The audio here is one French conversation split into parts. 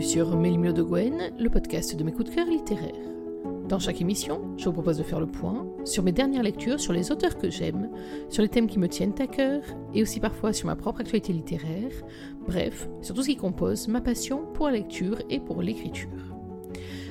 bienvenue sur Mélimio de Gwen, le podcast de mes coups de cœur littéraires. Dans chaque émission, je vous propose de faire le point sur mes dernières lectures, sur les auteurs que j'aime, sur les thèmes qui me tiennent à cœur, et aussi parfois sur ma propre actualité littéraire, bref, sur tout ce qui compose ma passion pour la lecture et pour l'écriture.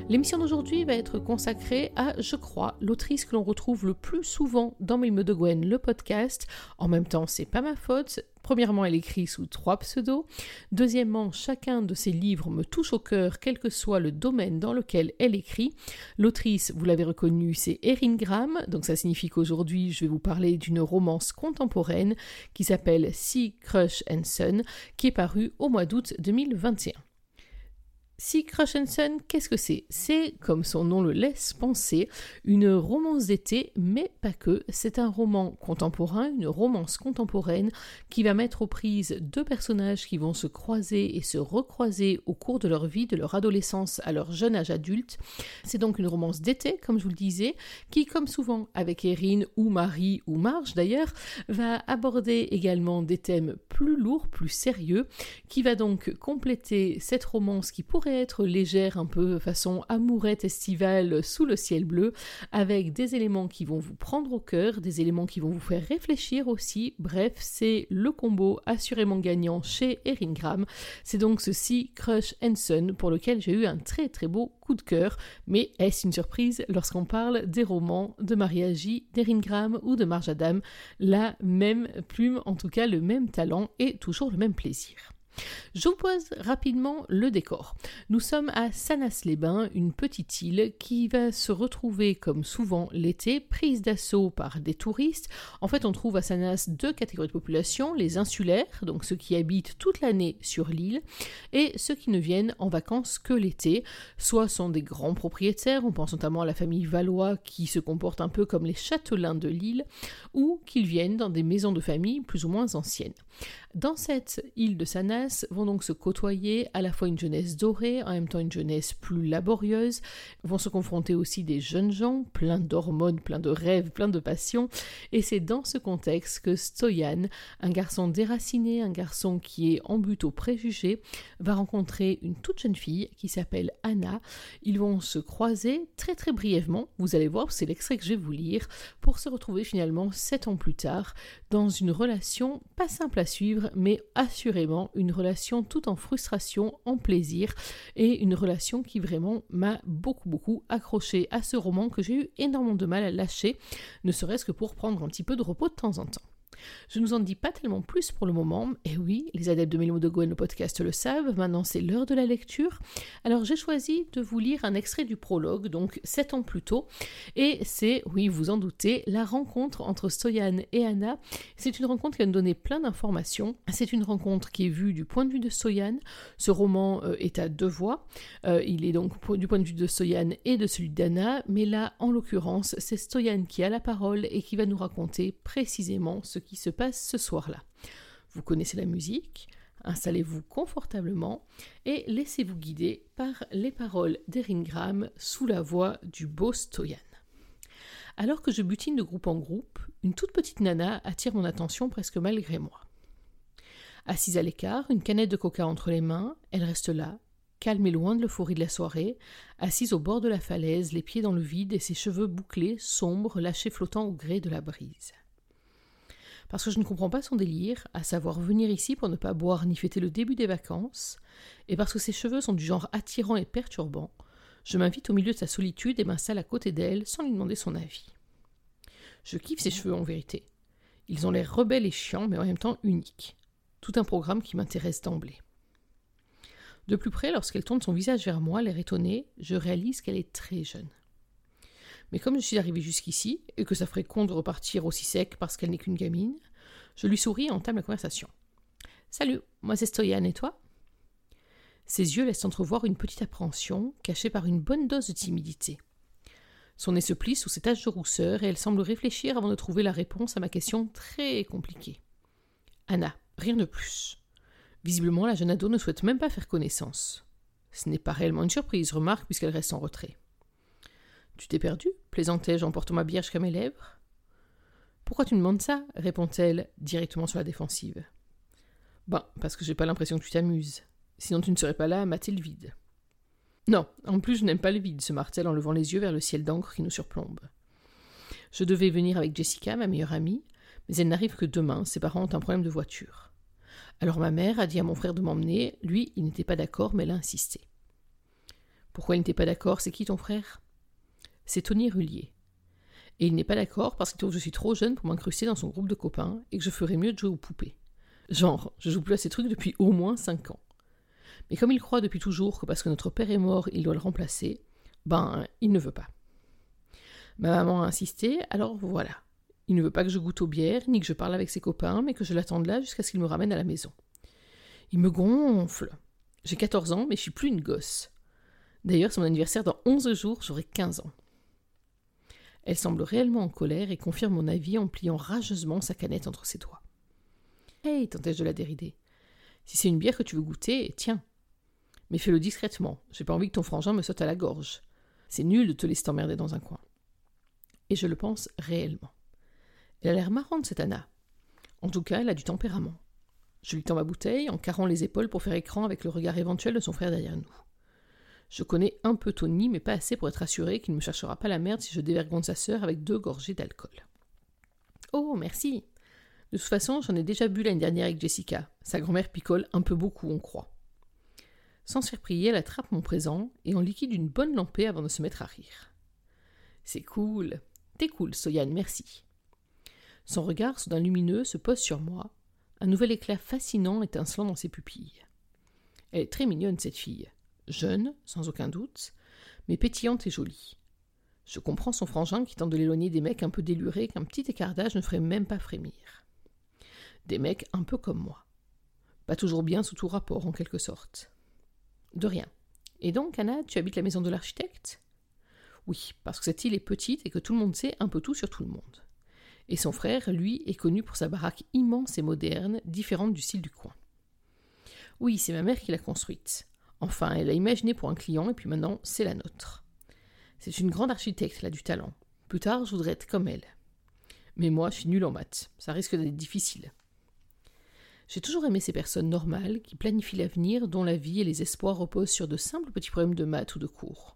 L'émission d'aujourd'hui va être consacrée à, je crois, l'autrice que l'on retrouve le plus souvent dans Mélimio de Gwen, le podcast. En même temps, c'est pas ma faute, Premièrement, elle écrit sous trois pseudos. Deuxièmement, chacun de ses livres me touche au cœur, quel que soit le domaine dans lequel elle écrit. L'autrice, vous l'avez reconnue, c'est Erin Graham. Donc ça signifie qu'aujourd'hui, je vais vous parler d'une romance contemporaine qui s'appelle Sea Crush and Son, qui est parue au mois d'août 2021. Si Crush Son, qu'est-ce que c'est? C'est, comme son nom le laisse penser, une romance d'été, mais pas que. C'est un roman contemporain, une romance contemporaine qui va mettre aux prises deux personnages qui vont se croiser et se recroiser au cours de leur vie, de leur adolescence à leur jeune âge adulte. C'est donc une romance d'été, comme je vous le disais, qui, comme souvent avec Erin ou Marie ou Marge d'ailleurs, va aborder également des thèmes plus lourds, plus sérieux, qui va donc compléter cette romance qui pourrait être légère, un peu façon amourette estivale sous le ciel bleu, avec des éléments qui vont vous prendre au cœur, des éléments qui vont vous faire réfléchir aussi. Bref, c'est le combo assurément gagnant chez Erin Graham. C'est donc ceci Crush and Son pour lequel j'ai eu un très très beau coup de cœur. Mais est-ce une surprise lorsqu'on parle des romans de Maria J, d'Erin Graham ou de Marge Adam? La même plume, en tout cas le même talent et toujours le même plaisir. Je vous pose rapidement le décor. Nous sommes à Sanas-les-Bains, une petite île qui va se retrouver, comme souvent l'été, prise d'assaut par des touristes. En fait, on trouve à Sanas deux catégories de population, les insulaires, donc ceux qui habitent toute l'année sur l'île, et ceux qui ne viennent en vacances que l'été, soit sont des grands propriétaires, on pense notamment à la famille Valois qui se comporte un peu comme les châtelains de l'île, ou qu'ils viennent dans des maisons de famille plus ou moins anciennes. Dans cette île de Sanas vont donc se côtoyer à la fois une jeunesse dorée, en même temps une jeunesse plus laborieuse, vont se confronter aussi des jeunes gens, pleins d'hormones, pleins de rêves, pleins de passions, et c'est dans ce contexte que Stoyan, un garçon déraciné, un garçon qui est en but aux préjugés, va rencontrer une toute jeune fille qui s'appelle Anna. Ils vont se croiser très très brièvement, vous allez voir, c'est l'extrait que je vais vous lire, pour se retrouver finalement sept ans plus tard dans une relation pas simple à suivre, mais assurément une relation tout en frustration, en plaisir, et une relation qui vraiment m'a beaucoup beaucoup accroché à ce roman que j'ai eu énormément de mal à lâcher, ne serait-ce que pour prendre un petit peu de repos de temps en temps. Je ne vous en dis pas tellement plus pour le moment, et oui, les adeptes de Mélimo de Gouen, le podcast le savent, maintenant c'est l'heure de la lecture. Alors j'ai choisi de vous lire un extrait du prologue, donc sept ans plus tôt, et c'est, oui, vous en doutez, la rencontre entre Stoyan et Anna. C'est une rencontre qui nous donner plein d'informations. C'est une rencontre qui est vue du point de vue de Stoyan. Ce roman euh, est à deux voix. Euh, il est donc du point de vue de Stoyan et de celui d'Anna, mais là, en l'occurrence, c'est Stoyan qui a la parole et qui va nous raconter précisément ce se passe ce soir-là. Vous connaissez la musique, installez-vous confortablement et laissez-vous guider par les paroles d'Erin Graham sous la voix du beau Stoyan. Alors que je butine de groupe en groupe, une toute petite nana attire mon attention presque malgré moi. Assise à l'écart, une canette de coca entre les mains, elle reste là, calme et loin de l'euphorie de la soirée, assise au bord de la falaise, les pieds dans le vide et ses cheveux bouclés, sombres, lâchés flottant au gré de la brise parce que je ne comprends pas son délire, à savoir venir ici pour ne pas boire ni fêter le début des vacances, et parce que ses cheveux sont du genre attirant et perturbant, je m'invite au milieu de sa solitude et m'installe à côté d'elle sans lui demander son avis. Je kiffe ses cheveux en vérité. Ils ont l'air rebelles et chiants, mais en même temps uniques. Tout un programme qui m'intéresse d'emblée. De plus près, lorsqu'elle tourne son visage vers moi, l'air étonné, je réalise qu'elle est très jeune. Mais comme je suis arrivé jusqu'ici, et que ça ferait con de repartir aussi sec parce qu'elle n'est qu'une gamine, je lui souris et entame la conversation. Salut, moi c'est Stoyan, et toi? Ses yeux laissent entrevoir une petite appréhension, cachée par une bonne dose de timidité. Son nez se plie sous ses taches de rousseur et elle semble réfléchir avant de trouver la réponse à ma question très compliquée. Anna, rien de plus. Visiblement, la jeune ado ne souhaite même pas faire connaissance. Ce n'est pas réellement une surprise, remarque, puisqu'elle reste en retrait. Tu t'es perdu? Plaisantai-je en portant ma bière jusqu'à mes lèvres? Pourquoi tu me demandes ça? répond-elle directement sur la défensive. Ben, parce que j'ai pas l'impression que tu t'amuses. Sinon tu ne serais pas là à mater le vide. Non, en plus je n'aime pas le vide, se martèle en levant les yeux vers le ciel d'encre qui nous surplombe. Je devais venir avec Jessica, ma meilleure amie, mais elle n'arrive que demain, ses parents ont un problème de voiture. Alors ma mère a dit à mon frère de m'emmener, lui il n'était pas d'accord, mais elle a insisté. Pourquoi il n'était pas d'accord? C'est qui ton frère? C'est Tony Rullier. Et il n'est pas d'accord parce qu'il trouve que je suis trop jeune pour m'incruster dans son groupe de copains et que je ferais mieux de jouer aux poupées. Genre, je joue plus à ces trucs depuis au moins cinq ans. Mais comme il croit depuis toujours que parce que notre père est mort, il doit le remplacer, ben, il ne veut pas. Ma maman a insisté, alors voilà. Il ne veut pas que je goûte aux bières, ni que je parle avec ses copains, mais que je l'attende là jusqu'à ce qu'il me ramène à la maison. Il me gonfle. J'ai 14 ans, mais je suis plus une gosse. D'ailleurs, c'est mon anniversaire dans 11 jours, j'aurai 15 ans. Elle semble réellement en colère et confirme mon avis en pliant rageusement sa canette entre ses doigts. Hey, tentai-je de la dérider. Si c'est une bière que tu veux goûter, tiens. Mais fais-le discrètement. J'ai pas envie que ton frangin me saute à la gorge. C'est nul de te laisser t'emmerder dans un coin. Et je le pense réellement. Elle a l'air marrante, cette Anna. En tout cas, elle a du tempérament. Je lui tends ma bouteille en carrant les épaules pour faire écran avec le regard éventuel de son frère derrière nous. Je connais un peu Tony, mais pas assez pour être assuré qu'il ne me cherchera pas la merde si je dévergonde sa sœur avec deux gorgées d'alcool. Oh, merci. De toute façon, j'en ai déjà bu l'année dernière avec Jessica. Sa grand-mère picole un peu beaucoup, on croit. Sans se elle attrape mon présent et en liquide une bonne lampée avant de se mettre à rire. C'est cool. T'es cool, Soyan, merci. Son regard, soudain lumineux, se pose sur moi, un nouvel éclat fascinant étincelant dans ses pupilles. Elle est très mignonne, cette fille jeune, sans aucun doute, mais pétillante et jolie. Je comprends son frangin qui tente de l'éloigner des mecs un peu délurés qu'un petit écart d'âge ne ferait même pas frémir. Des mecs un peu comme moi. Pas toujours bien sous tout rapport, en quelque sorte. De rien. Et donc, Anna, tu habites la maison de l'architecte? Oui, parce que cette île est petite et que tout le monde sait un peu tout sur tout le monde. Et son frère, lui, est connu pour sa baraque immense et moderne, différente du style du coin. Oui, c'est ma mère qui l'a construite. Enfin, elle a imaginé pour un client et puis maintenant, c'est la nôtre. C'est une grande architecte, elle a du talent. Plus tard, je voudrais être comme elle. Mais moi, je suis nulle en maths. Ça risque d'être difficile. J'ai toujours aimé ces personnes normales qui planifient l'avenir, dont la vie et les espoirs reposent sur de simples petits problèmes de maths ou de cours.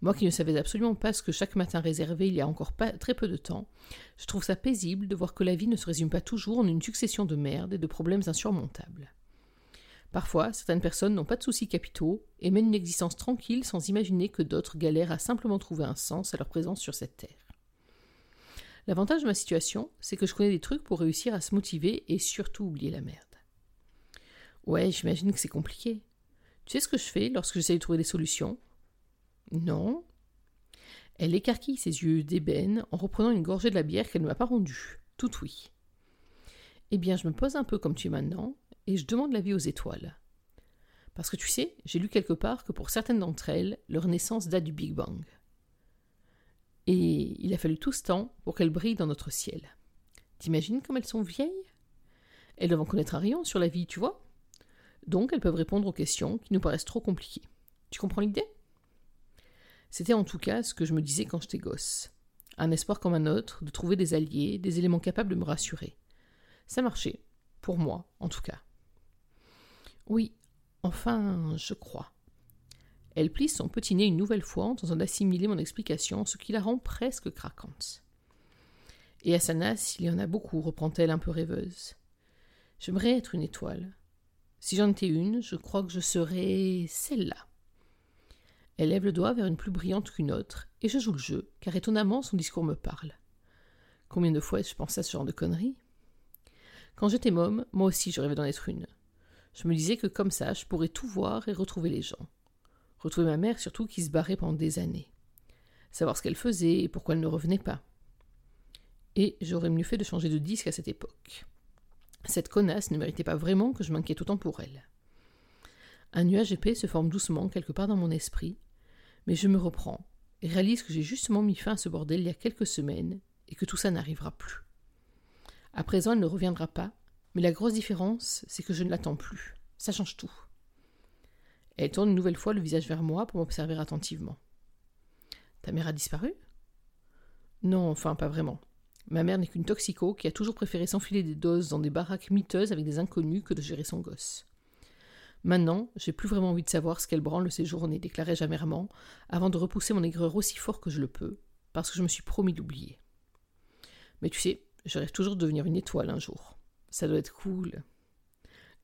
Moi qui ne savais absolument pas ce que chaque matin réservait il y a encore très peu de temps, je trouve ça paisible de voir que la vie ne se résume pas toujours en une succession de merdes et de problèmes insurmontables. Parfois, certaines personnes n'ont pas de soucis capitaux et mènent une existence tranquille sans imaginer que d'autres galèrent à simplement trouver un sens à leur présence sur cette terre. L'avantage de ma situation, c'est que je connais des trucs pour réussir à se motiver et surtout oublier la merde. Ouais, j'imagine que c'est compliqué. Tu sais ce que je fais lorsque j'essaie de trouver des solutions? Non. Elle écarquille ses yeux d'ébène en reprenant une gorgée de la bière qu'elle ne m'a pas rendue. Tout oui. Eh bien, je me pose un peu comme tu es maintenant, et je demande l'avis aux étoiles. Parce que tu sais, j'ai lu quelque part que pour certaines d'entre elles, leur naissance date du Big Bang. Et il a fallu tout ce temps pour qu'elles brillent dans notre ciel. T'imagines comme elles sont vieilles? Elles doivent en connaître un sur la vie, tu vois? Donc elles peuvent répondre aux questions qui nous paraissent trop compliquées. Tu comprends l'idée? C'était en tout cas ce que je me disais quand j'étais gosse. Un espoir comme un autre de trouver des alliés, des éléments capables de me rassurer. Ça marchait, pour moi en tout cas. Oui, enfin, je crois. Elle plie son petit nez une nouvelle fois en tentant d'assimiler mon explication, ce qui la rend presque craquante. Et à Sanas, il y en a beaucoup, reprend-elle un peu rêveuse. J'aimerais être une étoile. Si j'en étais une, je crois que je serais celle-là. Elle lève le doigt vers une plus brillante qu'une autre, et je joue le jeu, car étonnamment son discours me parle. Combien de fois ai-je pensé à ce genre de conneries? Quand j'étais môme, moi aussi je rêvais d'en être une. Je me disais que comme ça, je pourrais tout voir et retrouver les gens. Retrouver ma mère surtout qui se barrait pendant des années. Savoir ce qu'elle faisait et pourquoi elle ne revenait pas. Et j'aurais mieux fait de changer de disque à cette époque. Cette connasse ne méritait pas vraiment que je m'inquiète autant pour elle. Un nuage épais se forme doucement quelque part dans mon esprit, mais je me reprends et réalise que j'ai justement mis fin à ce bordel il y a quelques semaines et que tout ça n'arrivera plus. À présent, elle ne reviendra pas, mais la grosse différence, c'est que je ne l'attends plus. Ça change tout. Elle tourne une nouvelle fois le visage vers moi pour m'observer attentivement. Ta mère a disparu? Non, enfin pas vraiment. Ma mère n'est qu'une toxico qui a toujours préféré s'enfiler des doses dans des baraques miteuses avec des inconnus que de gérer son gosse. Maintenant, j'ai plus vraiment envie de savoir ce qu'elle branle ces journées, déclarai-je amèrement, avant de repousser mon aigreur aussi fort que je le peux, parce que je me suis promis d'oublier. Mais tu sais, je rêve toujours de devenir une étoile un jour. Ça doit être cool.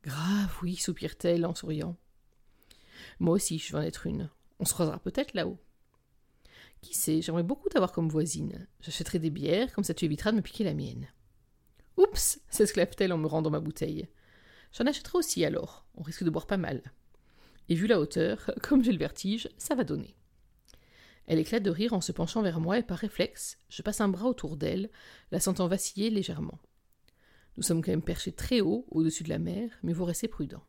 Grave, oui, soupire-t-elle en souriant. Moi aussi, je veux en être une. On se croisera peut-être là-haut. Qui sait, j'aimerais beaucoup t'avoir comme voisine. J'achèterai des bières, comme ça tu éviteras de me piquer la mienne. Oups s'exclave-t-elle en me rendant ma bouteille. J'en achèterai aussi alors, on risque de boire pas mal. Et vu la hauteur, comme j'ai le vertige, ça va donner. Elle éclate de rire en se penchant vers moi et par réflexe, je passe un bras autour d'elle, la sentant vaciller légèrement. Nous sommes quand même perchés très haut, au-dessus de la mer, mais vous restez prudents.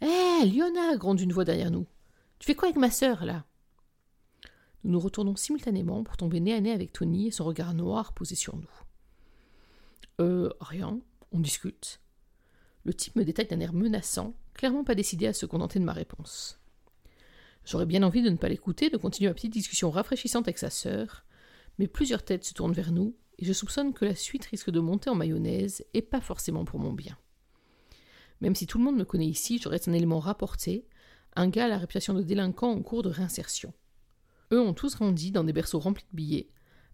Hé, hey, Liona gronde une voix derrière nous. Tu fais quoi avec ma sœur, là? Nous nous retournons simultanément pour tomber nez à nez avec Tony et son regard noir posé sur nous. Euh, rien, on discute. Le type me détaille d'un air menaçant, clairement pas décidé à se contenter de ma réponse. J'aurais bien envie de ne pas l'écouter, de continuer ma petite discussion rafraîchissante avec sa sœur, mais plusieurs têtes se tournent vers nous, et je soupçonne que la suite risque de monter en mayonnaise, et pas forcément pour mon bien. Même si tout le monde me connaît ici, je reste un élément rapporté, un gars à la réputation de délinquant en cours de réinsertion. Eux ont tous grandi dans des berceaux remplis de billets,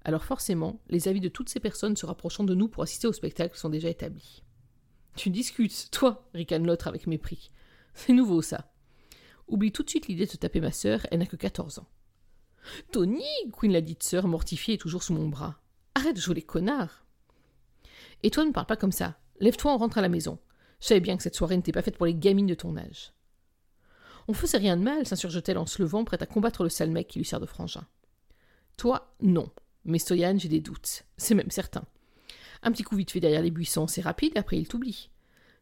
alors forcément, les avis de toutes ces personnes se rapprochant de nous pour assister au spectacle sont déjà établis. Tu discutes, toi, ricane l'autre avec mépris. C'est nouveau, ça. Oublie tout de suite l'idée de te taper ma sœur, elle n'a que 14 ans. Tony Queen la dite sœur, mortifiée, est toujours sous mon bras. Arrête de jouer les connards Et toi, ne parle pas comme ça. Lève-toi, on rentre à la maison. Je savais bien que cette soirée n'était pas faite pour les gamines de ton âge. On faisait rien de mal, s'insurge-t-elle en se levant, prête à combattre le sale mec qui lui sert de frangin. Toi, non. Mais Stoyan, j'ai des doutes. C'est même certain. Un petit coup vite fait derrière les buissons, c'est rapide, après il t'oublie.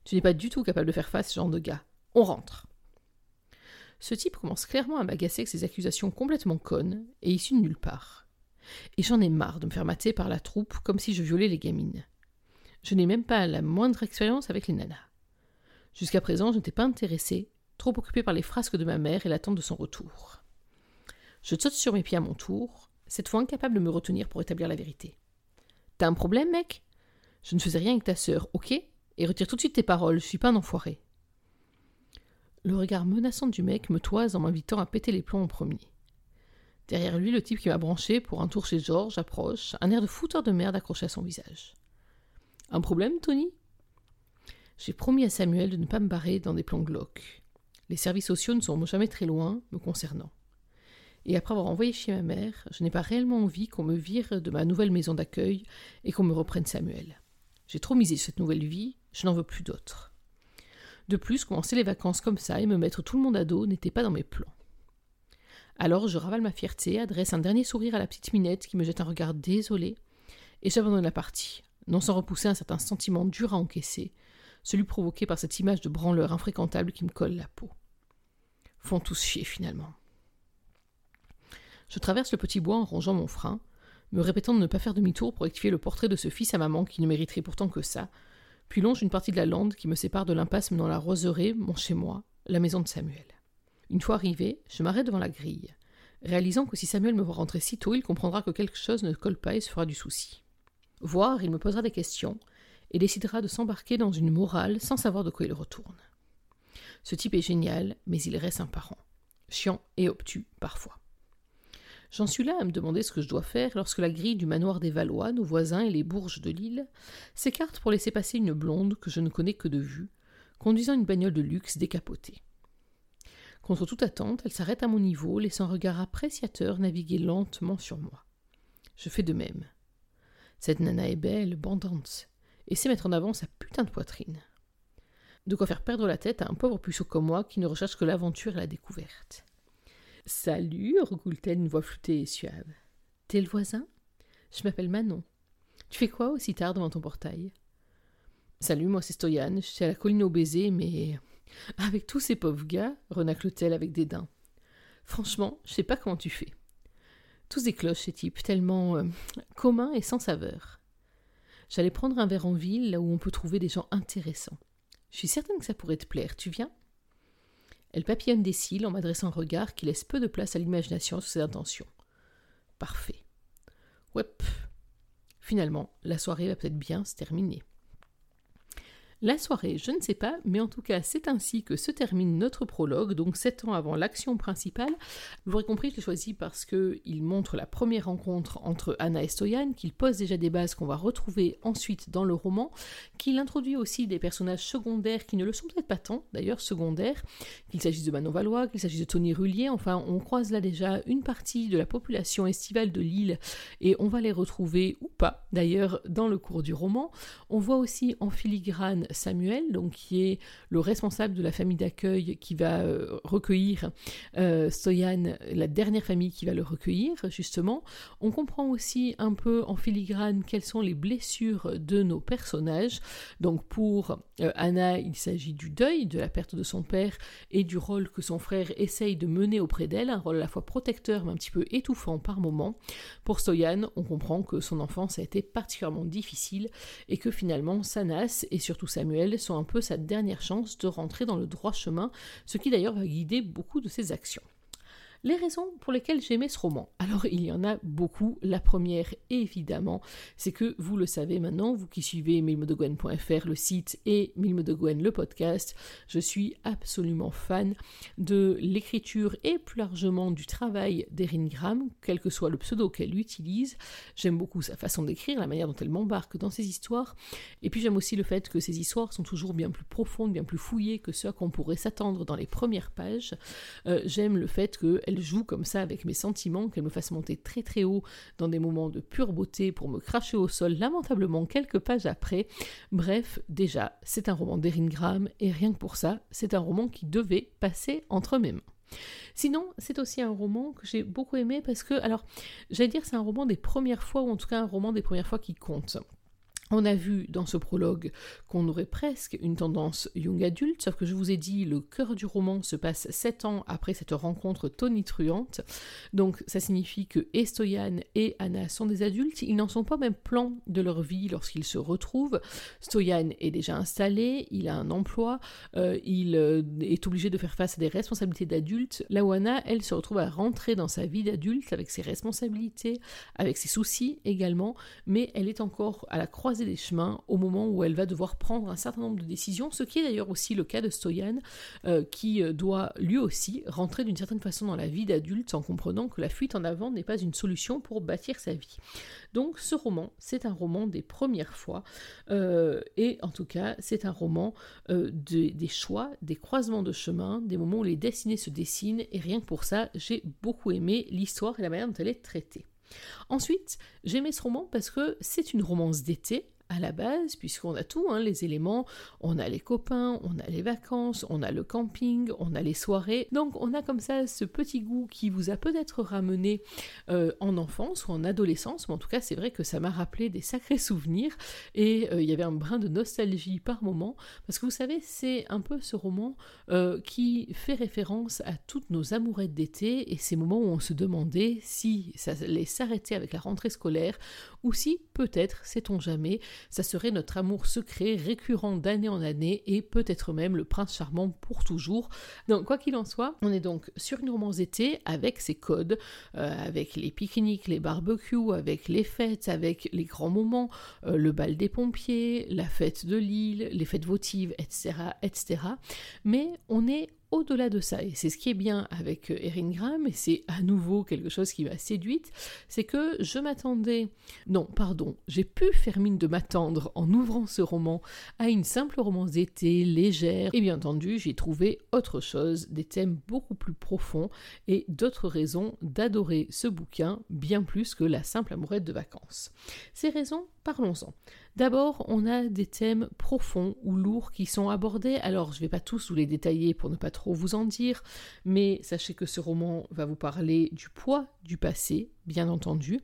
Tu n'es pas du tout capable de faire face ce genre de gars. On rentre. Ce type commence clairement à m'agacer avec ses accusations complètement connes et issues de nulle part. Et j'en ai marre de me faire mater par la troupe comme si je violais les gamines. Je n'ai même pas la moindre expérience avec les nanas. Jusqu'à présent, je n'étais pas intéressée, trop occupée par les frasques de ma mère et l'attente de son retour. Je saute sur mes pieds à mon tour, cette fois incapable de me retenir pour établir la vérité. T'as un problème, mec? Je ne faisais rien avec ta sœur, ok? Et retire tout de suite tes paroles, je suis pas un enfoiré. Le regard menaçant du mec me toise en m'invitant à péter les plombs en premier. Derrière lui, le type qui m'a branché pour un tour chez George approche, un air de fouteur de merde accroché à son visage. Un problème, Tony? J'ai promis à Samuel de ne pas me barrer dans des plans glauques. Les services sociaux ne sont jamais très loin, me concernant. Et après avoir envoyé chez ma mère, je n'ai pas réellement envie qu'on me vire de ma nouvelle maison d'accueil et qu'on me reprenne Samuel. J'ai trop misé cette nouvelle vie, je n'en veux plus d'autre. De plus, commencer les vacances comme ça et me mettre tout le monde à dos n'était pas dans mes plans. Alors je ravale ma fierté, adresse un dernier sourire à la petite minette qui me jette un regard désolé, et j'abandonne la partie, non sans repousser un certain sentiment dur à encaisser, celui provoqué par cette image de branleur infréquentable qui me colle la peau. Font tous chier finalement. Je traverse le petit bois en rongeant mon frein, me répétant de ne pas faire demi-tour pour rectifier le portrait de ce fils à maman qui ne mériterait pourtant que ça, puis longe une partie de la lande qui me sépare de l'impasse menant la roseraie, mon chez-moi, la maison de Samuel. Une fois arrivé, je m'arrête devant la grille, réalisant que si Samuel me voit rentrer si tôt, il comprendra que quelque chose ne colle pas et se fera du souci. Voir, il me posera des questions et décidera de s'embarquer dans une morale sans savoir de quoi il retourne. Ce type est génial, mais il reste un parent. Chiant et obtus parfois. J'en suis là à me demander ce que je dois faire lorsque la grille du manoir des Valois, nos voisins et les bourges de l'île, s'écarte pour laisser passer une blonde que je ne connais que de vue, conduisant une bagnole de luxe décapotée. Contre toute attente, elle s'arrête à mon niveau, laissant un regard appréciateur naviguer lentement sur moi. Je fais de même. Cette nana est belle, bandante, et sait mettre en avant sa putain de poitrine. De quoi faire perdre la tête à un pauvre puceau comme moi qui ne recherche que l'aventure et la découverte. Salut, roucoule-t-elle une voix floutée et suave. T'es le voisin? Je m'appelle Manon. Tu fais quoi aussi tard devant ton portail? Salut, moi c'est Stoyan, je suis à la colline au baiser, mais avec tous ces pauvres gars, renacle-t-elle avec dédain. Franchement, je sais pas comment tu fais. Tous des cloches, ces types, tellement euh, communs et sans saveur. J'allais prendre un verre en ville, là où on peut trouver des gens intéressants. Je suis certaine que ça pourrait te plaire. Tu viens? Elle papillonne des cils en m'adressant un regard qui laisse peu de place à l'imagination sur ses intentions. Parfait. Ouais. Finalement, la soirée va peut-être bien se terminer. La soirée, je ne sais pas, mais en tout cas, c'est ainsi que se termine notre prologue, donc sept ans avant l'action principale. Vous aurez compris, je l'ai choisi parce qu'il montre la première rencontre entre Anna et Stoyan, qu'il pose déjà des bases qu'on va retrouver ensuite dans le roman, qu'il introduit aussi des personnages secondaires qui ne le sont peut-être pas tant, d'ailleurs secondaires, qu'il s'agisse de Manon Valois, qu'il s'agisse de Tony Rullier, enfin, on croise là déjà une partie de la population estivale de l'île et on va les retrouver ou pas, d'ailleurs, dans le cours du roman. On voit aussi en filigrane Samuel, donc qui est le responsable de la famille d'accueil qui va euh, recueillir euh, Stoyan, la dernière famille qui va le recueillir, justement. On comprend aussi un peu en filigrane quelles sont les blessures de nos personnages. Donc pour euh, Anna, il s'agit du deuil, de la perte de son père et du rôle que son frère essaye de mener auprès d'elle, un rôle à la fois protecteur mais un petit peu étouffant par moments. Pour Stoyan, on comprend que son enfance a été particulièrement difficile et que finalement Sanas et surtout Samuel sont un peu sa dernière chance de rentrer dans le droit chemin, ce qui d'ailleurs va guider beaucoup de ses actions. Les raisons pour lesquelles j'aimais ce roman. Alors il y en a beaucoup. La première, évidemment, c'est que vous le savez maintenant, vous qui suivez milmodegwen.fr, le site, et Milmodegwen, le podcast, je suis absolument fan de l'écriture et plus largement du travail d'Erin Graham, quel que soit le pseudo qu'elle utilise. J'aime beaucoup sa façon d'écrire, la manière dont elle m'embarque dans ses histoires. Et puis j'aime aussi le fait que ses histoires sont toujours bien plus profondes, bien plus fouillées que ce à qu'on pourrait s'attendre dans les premières pages. Euh, j'aime le fait que elle joue comme ça avec mes sentiments, qu'elle me fasse monter très très haut dans des moments de pure beauté pour me cracher au sol lamentablement quelques pages après. Bref, déjà, c'est un roman d'Erin Graham et rien que pour ça, c'est un roman qui devait passer entre mes mains. Sinon, c'est aussi un roman que j'ai beaucoup aimé parce que, alors, j'allais dire c'est un roman des premières fois, ou en tout cas un roman des premières fois qui compte. On a vu dans ce prologue qu'on aurait presque une tendance young adulte, sauf que je vous ai dit, le cœur du roman se passe sept ans après cette rencontre tonitruante. Donc ça signifie que Estoyan et Anna sont des adultes, ils n'en sont pas même plan de leur vie lorsqu'ils se retrouvent. Stoyan est déjà installé, il a un emploi, euh, il euh, est obligé de faire face à des responsabilités d'adulte. Là où Anna, elle se retrouve à rentrer dans sa vie d'adulte avec ses responsabilités, avec ses soucis également, mais elle est encore à la croisée des chemins au moment où elle va devoir prendre un certain nombre de décisions, ce qui est d'ailleurs aussi le cas de Stoyan, euh, qui euh, doit lui aussi rentrer d'une certaine façon dans la vie d'adulte en comprenant que la fuite en avant n'est pas une solution pour bâtir sa vie. Donc ce roman, c'est un roman des premières fois, euh, et en tout cas, c'est un roman des choix, des croisements de chemin, des moments où les destinées se dessinent, et rien que pour ça, j'ai beaucoup aimé l'histoire et la manière dont elle est traitée. Ensuite, j'aimais ce roman parce que c'est une romance d'été, à la base, puisqu'on a tout, hein, les éléments, on a les copains, on a les vacances, on a le camping, on a les soirées. Donc on a comme ça ce petit goût qui vous a peut-être ramené euh, en enfance ou en adolescence, mais en tout cas c'est vrai que ça m'a rappelé des sacrés souvenirs. Et euh, il y avait un brin de nostalgie par moment, parce que vous savez, c'est un peu ce roman euh, qui fait référence à toutes nos amourettes d'été et ces moments où on se demandait si ça allait s'arrêter avec la rentrée scolaire ou si peut-être, sait-on jamais, ça serait notre amour secret récurrent d'année en année et peut-être même le prince charmant pour toujours. Donc quoi qu'il en soit, on est donc sur une romance d'été avec ses codes, euh, avec les pique-niques, les barbecues, avec les fêtes, avec les grands moments, euh, le bal des pompiers, la fête de l'île, les fêtes votives, etc., etc. Mais on est au-delà de ça, et c'est ce qui est bien avec euh, Erin Graham, et c'est à nouveau quelque chose qui m'a séduite, c'est que je m'attendais, non, pardon, j'ai pu faire mine de m'attendre en ouvrant ce roman à une simple romance d'été légère, et bien entendu, j'ai trouvé autre chose, des thèmes beaucoup plus profonds et d'autres raisons d'adorer ce bouquin bien plus que la simple amourette de vacances. Ces raisons, parlons-en. D'abord, on a des thèmes profonds ou lourds qui sont abordés. Alors, je ne vais pas tous vous les détailler pour ne pas trop vous en dire, mais sachez que ce roman va vous parler du poids du passé, bien entendu,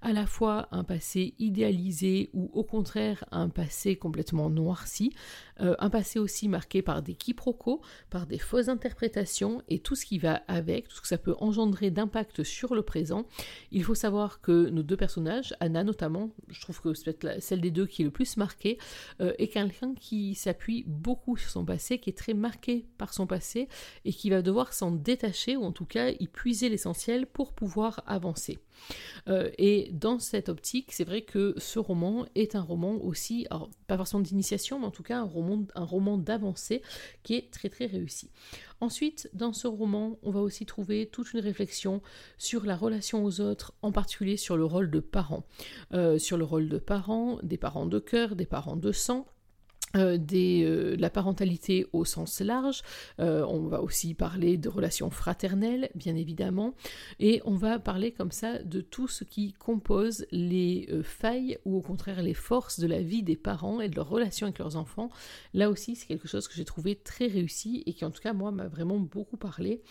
à la fois un passé idéalisé ou au contraire un passé complètement noirci, euh, un passé aussi marqué par des quiproquos, par des fausses interprétations et tout ce qui va avec, tout ce que ça peut engendrer d'impact sur le présent. Il faut savoir que nos deux personnages, Anna notamment, je trouve que c'est peut-être celle des deux qui est le plus marquée, euh, est quelqu'un qui s'appuie beaucoup sur son passé, qui est très marqué par son passé et qui va devoir s'en détacher ou en tout cas y puiser l'essentiel pour pouvoir avancer. Et dans cette optique, c'est vrai que ce roman est un roman aussi, alors pas forcément d'initiation, mais en tout cas un roman, d'avancée qui est très très réussi. Ensuite, dans ce roman, on va aussi trouver toute une réflexion sur la relation aux autres, en particulier sur le rôle de parents. Euh, sur le rôle de parents, des parents de cœur, des parents de sang, euh, euh, la parentalité au sens large, euh, on va aussi parler de relations fraternelles, bien évidemment, et on va parler comme ça de tout ce qui compose les failles ou au contraire les forces de la vie des parents et de leur relation avec leurs enfants. Là aussi, c'est quelque chose que j'ai trouvé très réussi et qui en tout cas, moi, m'a vraiment beaucoup parlé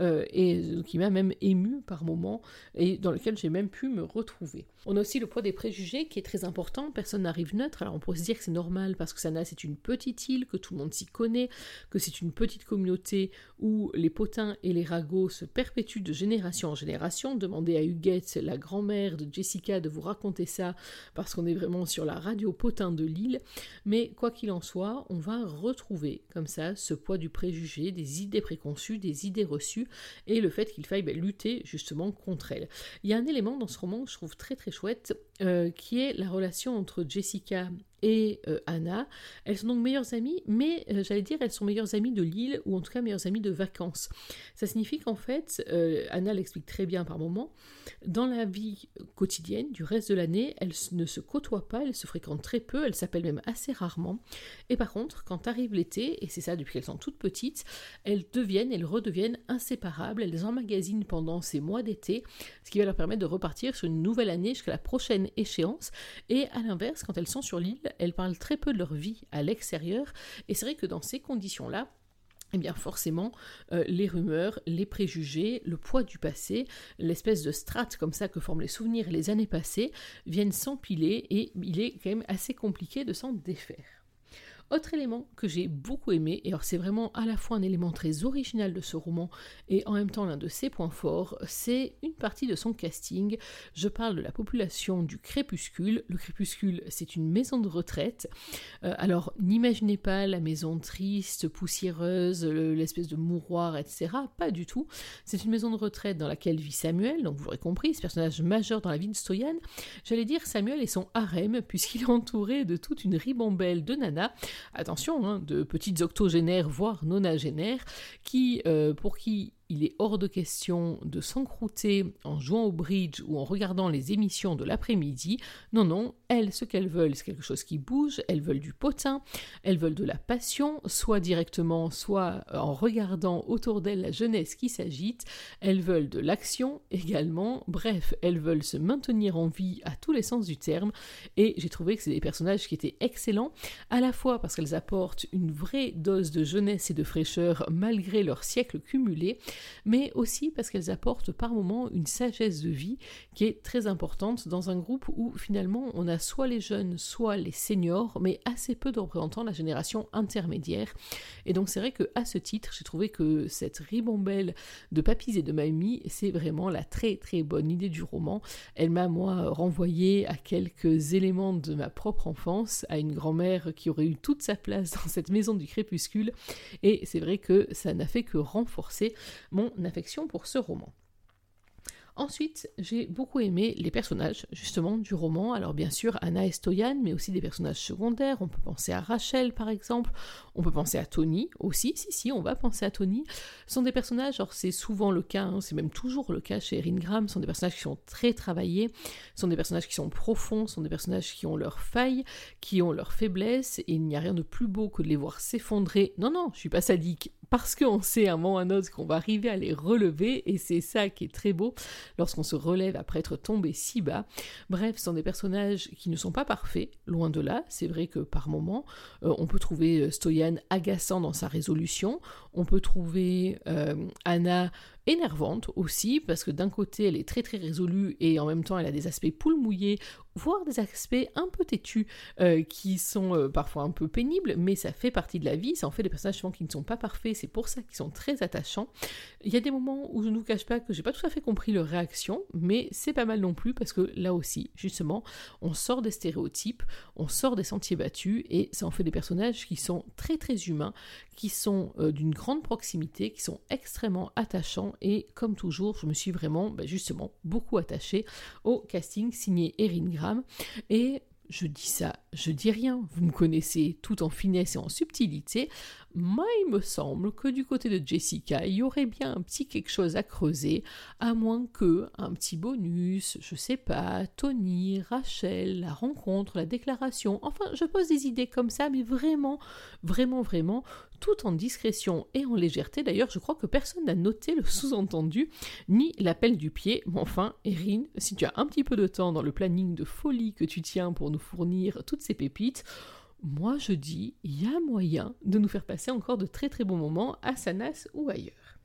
et qui m'a même ému par moments et dans lequel j'ai même pu me retrouver. On a aussi le poids des préjugés qui est très important, personne n'arrive neutre, alors on pourrait se dire que c'est normal parce que ça n'a c'est une petite île, que tout le monde s'y connaît, que c'est une petite communauté où les potins et les ragots se perpétuent de génération en génération. Demandez à Huguette, la grand-mère de Jessica, de vous raconter ça, parce qu'on est vraiment sur la radio potin de l'île. Mais quoi qu'il en soit, on va retrouver comme ça ce poids du préjugé, des idées préconçues, des idées reçues, et le fait qu'il faille ben, lutter justement contre elles. Il y a un élément dans ce roman que je trouve très très chouette, euh, qui est la relation entre Jessica et euh, Anna. Elles sont donc meilleures amies, mais euh, j'allais dire elles sont meilleures amies de l'île, ou en tout cas meilleures amies de vacances. Ça signifie qu'en fait, euh, Anna l'explique très bien par moment, dans la vie quotidienne du reste de l'année, elles ne se côtoient pas, elles se fréquentent très peu, elles s'appellent même assez rarement. Et par contre, quand arrive l'été, et c'est ça depuis qu'elles sont toutes petites, elles deviennent, elles redeviennent inséparables, elles emmagasinent pendant ces mois d'été, ce qui va leur permettre de repartir sur une nouvelle année jusqu'à la prochaine échéance. Et à l'inverse, quand elles sont sur l'île, elles parlent très peu de leur vie à l'extérieur, et c'est vrai que dans ces conditions-là, eh bien forcément, euh, les rumeurs, les préjugés, le poids du passé, l'espèce de strate comme ça que forment les souvenirs les années passées, viennent s'empiler et il est quand même assez compliqué de s'en défaire. Autre élément que j'ai beaucoup aimé, et alors c'est vraiment à la fois un élément très original de ce roman et en même temps l'un de ses points forts, c'est une partie de son casting. Je parle de la population du crépuscule. Le crépuscule, c'est une maison de retraite. Euh, alors n'imaginez pas la maison triste, poussiéreuse, l'espèce de mouroir, etc. Pas du tout. C'est une maison de retraite dans laquelle vit Samuel, donc vous l'aurez compris, ce personnage majeur dans la vie de Stoyan. J'allais dire Samuel et son harem, puisqu'il est entouré de toute une ribambelle de nanas attention, hein, de petites octogénaires, voire nonagénaires, qui, euh, pour qui il est hors de question de s'encrouter en jouant au bridge ou en regardant les émissions de l'après-midi. Non, non, elles, ce qu'elles veulent, c'est quelque chose qui bouge, elles veulent du potin, elles veulent de la passion, soit directement, soit en regardant autour d'elles la jeunesse qui s'agite, elles veulent de l'action également, bref, elles veulent se maintenir en vie à tous les sens du terme, et j'ai trouvé que c'est des personnages qui étaient excellents, à la fois parce qu'elles apportent une vraie dose de jeunesse et de fraîcheur malgré leur siècle cumulé, mais aussi parce qu'elles apportent par moments une sagesse de vie qui est très importante dans un groupe où finalement on a soit les jeunes, soit les seniors, mais assez peu de représentants de la génération intermédiaire. Et donc c'est vrai que à ce titre, j'ai trouvé que cette ribambelle de papis et de mamies, c'est vraiment la très très bonne idée du roman. Elle m'a moi renvoyé à quelques éléments de ma propre enfance, à une grand-mère qui aurait eu toute sa place dans cette maison du crépuscule, et c'est vrai que ça n'a fait que renforcer mon affection pour ce roman. Ensuite, j'ai beaucoup aimé les personnages, justement, du roman. Alors, bien sûr, Anna et Stoyan, mais aussi des personnages secondaires. On peut penser à Rachel, par exemple. On peut penser à Tony aussi. Si, si, on va penser à Tony. Ce sont des personnages, alors c'est souvent le cas, hein, c'est même toujours le cas chez Erin Graham. Ce sont des personnages qui sont très travaillés. Ce sont des personnages qui sont profonds. Ce sont des personnages qui ont leurs failles, qui ont leurs faiblesses. Et il n'y a rien de plus beau que de les voir s'effondrer. Non, non, je suis pas sadique. Parce qu'on sait un moment ou un autre qu'on va arriver à les relever. Et c'est ça qui est très beau lorsqu'on se relève après être tombé si bas. Bref, ce sont des personnages qui ne sont pas parfaits, loin de là. C'est vrai que par moments, euh, on peut trouver euh, Stoyan agaçant dans sa résolution, on peut trouver euh, Anna énervante aussi, parce que d'un côté, elle est très très résolue et en même temps, elle a des aspects poule mouillés, voire des aspects un peu têtus euh, qui sont euh, parfois un peu pénibles, mais ça fait partie de la vie, ça en fait des personnages qui ne sont pas parfaits, c'est pour ça qu'ils sont très attachants. Il y a des moments où je ne vous cache pas que j'ai pas tout à fait compris leur réaction, mais c'est pas mal non plus parce que là aussi, justement, on sort des stéréotypes, on sort des sentiers battus et ça en fait des personnages qui sont très très humains, qui sont euh, d'une grande proximité, qui sont extrêmement attachants et comme toujours, je me suis vraiment, bah, justement, beaucoup attachée au casting signé Erin Et je dis ça, je dis rien, vous me connaissez tout en finesse et en subtilité, moi il me semble que du côté de Jessica, il y aurait bien un petit quelque chose à creuser, à moins que un petit bonus, je sais pas, Tony, Rachel, la rencontre, la déclaration, enfin je pose des idées comme ça, mais vraiment, vraiment, vraiment, tout en discrétion et en légèreté. D'ailleurs, je crois que personne n'a noté le sous-entendu, ni l'appel du pied. Mais enfin, Erin, si tu as un petit peu de temps dans le planning de folie que tu tiens pour nous fournir toutes ces pépites, moi je dis, il y a moyen de nous faire passer encore de très très bons moments à Sanas ou ailleurs.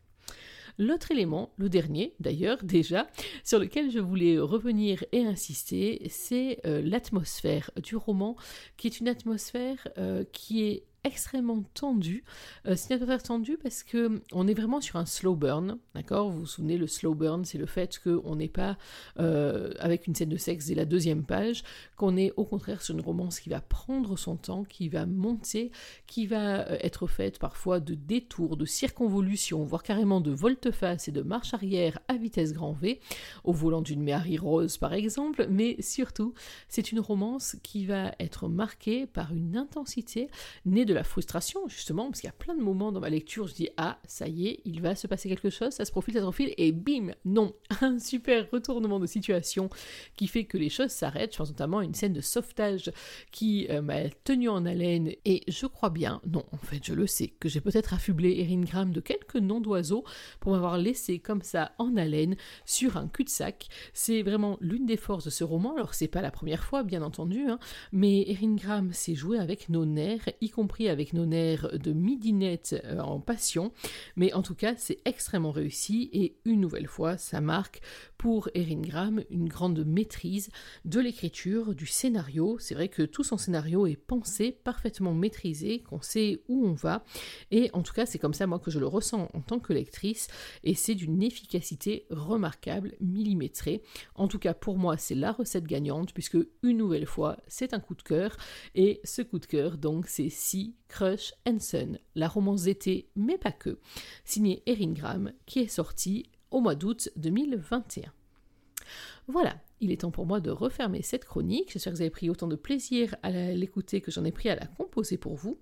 L'autre élément, le dernier d'ailleurs déjà, sur lequel je voulais revenir et insister, c'est euh, l'atmosphère du roman, qui est une atmosphère euh, qui est extrêmement tendu. Euh, tendue parce que on est vraiment sur un slow burn, d'accord? Vous vous souvenez, le slow burn, c'est le fait qu'on n'est pas euh, avec une scène de sexe dès la deuxième page, qu'on est au contraire sur une romance qui va prendre son temps, qui va monter, qui va euh, être faite parfois de détours, de circonvolutions, voire carrément de volte-face et de marche arrière à vitesse grand V, au volant d'une Mary Rose par exemple, mais surtout, c'est une romance qui va être marquée par une intensité née de la frustration, justement, parce qu'il y a plein de moments dans ma lecture, je dis Ah, ça y est, il va se passer quelque chose, ça se profile, ça se profile, et bim Non Un super retournement de situation qui fait que les choses s'arrêtent. Je pense notamment à une scène de sauvetage qui euh, m'a tenu en haleine, et je crois bien, non, en fait, je le sais, que j'ai peut-être affublé Erin Graham de quelques noms d'oiseaux pour m'avoir laissé comme ça en haleine sur un cul-de-sac. C'est vraiment l'une des forces de ce roman. Alors, c'est pas la première fois, bien entendu, hein, mais Erin Graham s'est joué avec nos nerfs, y compris avec nos nerfs de midinette euh, en passion, mais en tout cas c'est extrêmement réussi et une nouvelle fois ça marque pour Erin Graham une grande maîtrise de l'écriture, du scénario. C'est vrai que tout son scénario est pensé, parfaitement maîtrisé, qu'on sait où on va et en tout cas c'est comme ça moi que je le ressens en tant que lectrice et c'est d'une efficacité remarquable, millimétrée. En tout cas pour moi c'est la recette gagnante puisque une nouvelle fois c'est un coup de cœur et ce coup de cœur donc c'est si Crush and la romance d'été, mais pas que, signée Erin Graham, qui est sortie au mois d'août 2021. Voilà, il est temps pour moi de refermer cette chronique. J'espère que vous avez pris autant de plaisir à l'écouter que j'en ai pris à la composer pour vous.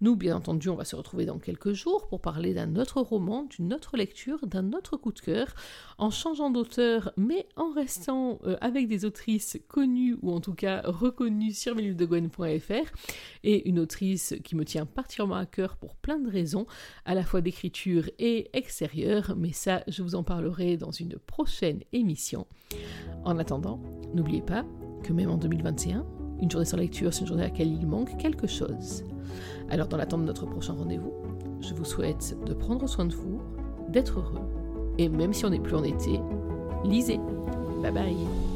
Nous, bien entendu, on va se retrouver dans quelques jours pour parler d'un autre roman, d'une autre lecture, d'un autre coup de cœur, en changeant d'auteur, mais en restant euh, avec des autrices connues ou en tout cas reconnues sur Gwen.fr et une autrice qui me tient particulièrement à cœur pour plein de raisons, à la fois d'écriture et extérieure, mais ça, je vous en parlerai dans une prochaine émission. En n'oubliez pas que même en 2021, une journée sans lecture, c'est une journée à laquelle il manque quelque chose. Alors dans l'attente de notre prochain rendez-vous, je vous souhaite de prendre soin de vous, d'être heureux, et même si on n'est plus en été, lisez. Bye bye